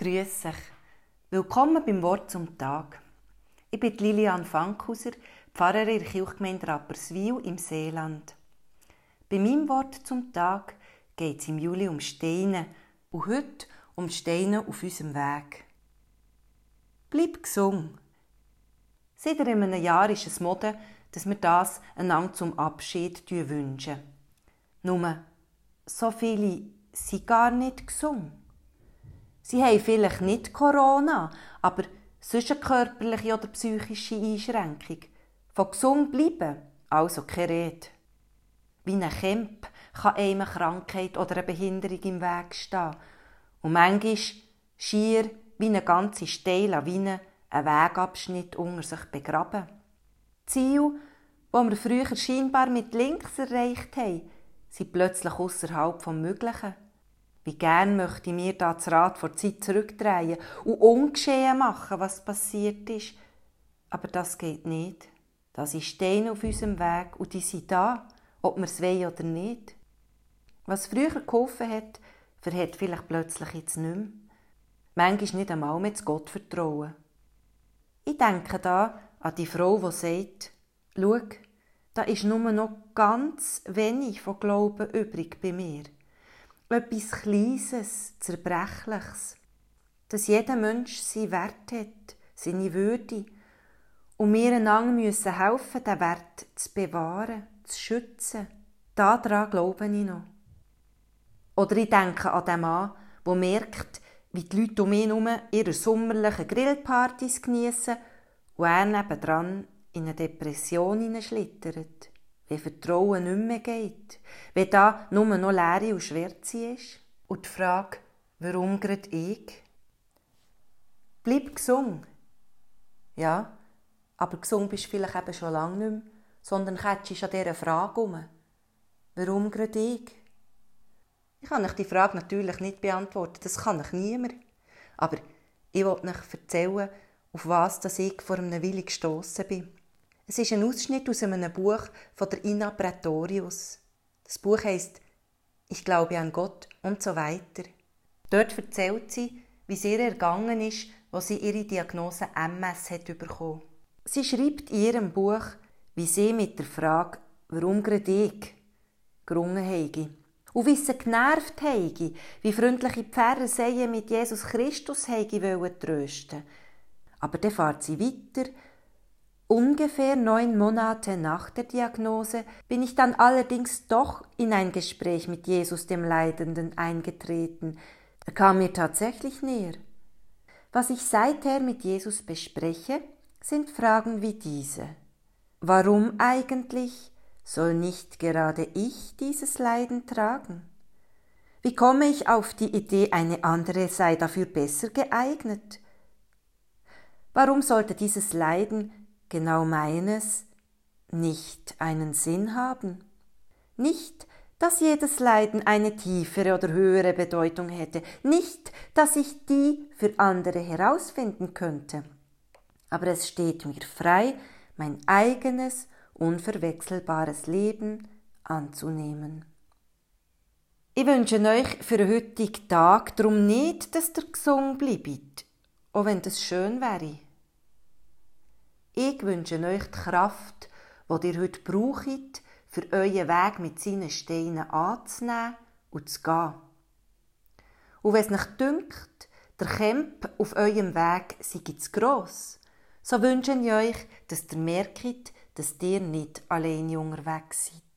Grüß euch. Willkommen beim Wort zum Tag. Ich bin Lilian Fankhauser, Pfarrerin in der Kirchgemeinde Rapperswil im Seeland. Bei meinem Wort zum Tag geht es im Juli um Steine und heute um Steine auf unserem Weg. Bleib gesund. Seit einem Jahr ist es Mode, dass wir das einander zum Abschied wünschen. Nur, so viele sind gar nicht gesund. Sie haben vielleicht nicht Corona, aber sonst eine körperliche oder psychische Einschränkung. Von gesund bleiben, also keine Rede. Wie ein Kämp kann einem eine Krankheit oder eine Behinderung im Weg stehen. Und manchmal schier wie eine ganze Steillawine ein Wegabschnitt unter sich begraben. Ziel, wo wir früher scheinbar mit links erreicht haben, sind plötzlich außerhalb vom Möglichen. Wie gern möchte ich mir da das Rad vor Zeit zurückdrehen und ungeschehen machen, was passiert ist. Aber das geht nicht. Das ist Steine auf unserem Weg und die sind da, ob wir es wollen oder nicht. Was früher geholfen hat, verhält vielleicht plötzlich jetzt nicht mehr. Manchmal nicht einmal mehr zu Gott vertrauen. Ich denke da an die Frau, die sagt, schau, da ist nur noch ganz wenig von Glauben übrig bei mir etwas Kleines, Zerbrechliches, dass jeder Mensch seinen Wert hat, seine Würde und wir einander müssen helfen, diesen Wert zu bewahren, zu schützen. Daran glaube ich noch. Oder ich denke an den Mann, der merkt, wie die Leute um ihn herum ihre sommerlichen Grillpartys geniessen und er nebendran in eine Depression hineinschlittert wenn Vertrauen nicht mehr geht, wenn da nur noch Leere und Schwärze ist. Und die Frage, warum gerade ich? Bleib gesund. Ja, aber gesund bist du vielleicht eben schon lange nicht mehr, sondern kätschst an dieser Frage um. Warum gerade ich? Ich kann euch die Frage natürlich nicht beantworten, das kann ich niemand. Aber ich wollte euch erzählen, auf was ich vor einem Willi gestossen bin. Es ist ein Ausschnitt aus einem Buch von der Ina Pretorius. Das Buch heißt Ich glaube an Gott und so weiter. Dort erzählt sie, wie es ihr ergangen ist, wo sie ihre Diagnose MS hat bekommen. Sie schreibt in ihrem Buch, wie sie mit der Frage, warum gerade ich, gerungen habe. Und wie sie genervt habe, wie freundliche Pfarrer sie mit Jesus Christus habe trösten Aber dann fährt sie weiter, Ungefähr neun Monate nach der Diagnose bin ich dann allerdings doch in ein Gespräch mit Jesus dem Leidenden eingetreten. Er kam mir tatsächlich näher. Was ich seither mit Jesus bespreche, sind Fragen wie diese. Warum eigentlich soll nicht gerade ich dieses Leiden tragen? Wie komme ich auf die Idee, eine andere sei dafür besser geeignet? Warum sollte dieses Leiden genau meines, nicht einen Sinn haben. Nicht, dass jedes Leiden eine tiefere oder höhere Bedeutung hätte, nicht, dass ich die für andere herausfinden könnte, aber es steht mir frei, mein eigenes, unverwechselbares Leben anzunehmen. Ich wünsche euch für den heutigen Tag darum nicht, dass der gesungen bleibt, auch wenn das schön wäre. Ich wünsche euch die Kraft, die ihr heute braucht, für euren Weg mit seinen Steinen anzunehmen und zu gehen. Und wenn es euch dünkt, der Kämpf auf eurem Weg sei zu gross, so wünsche ich euch, dass ihr merkt, dass ihr nicht alleine unterwegs seid.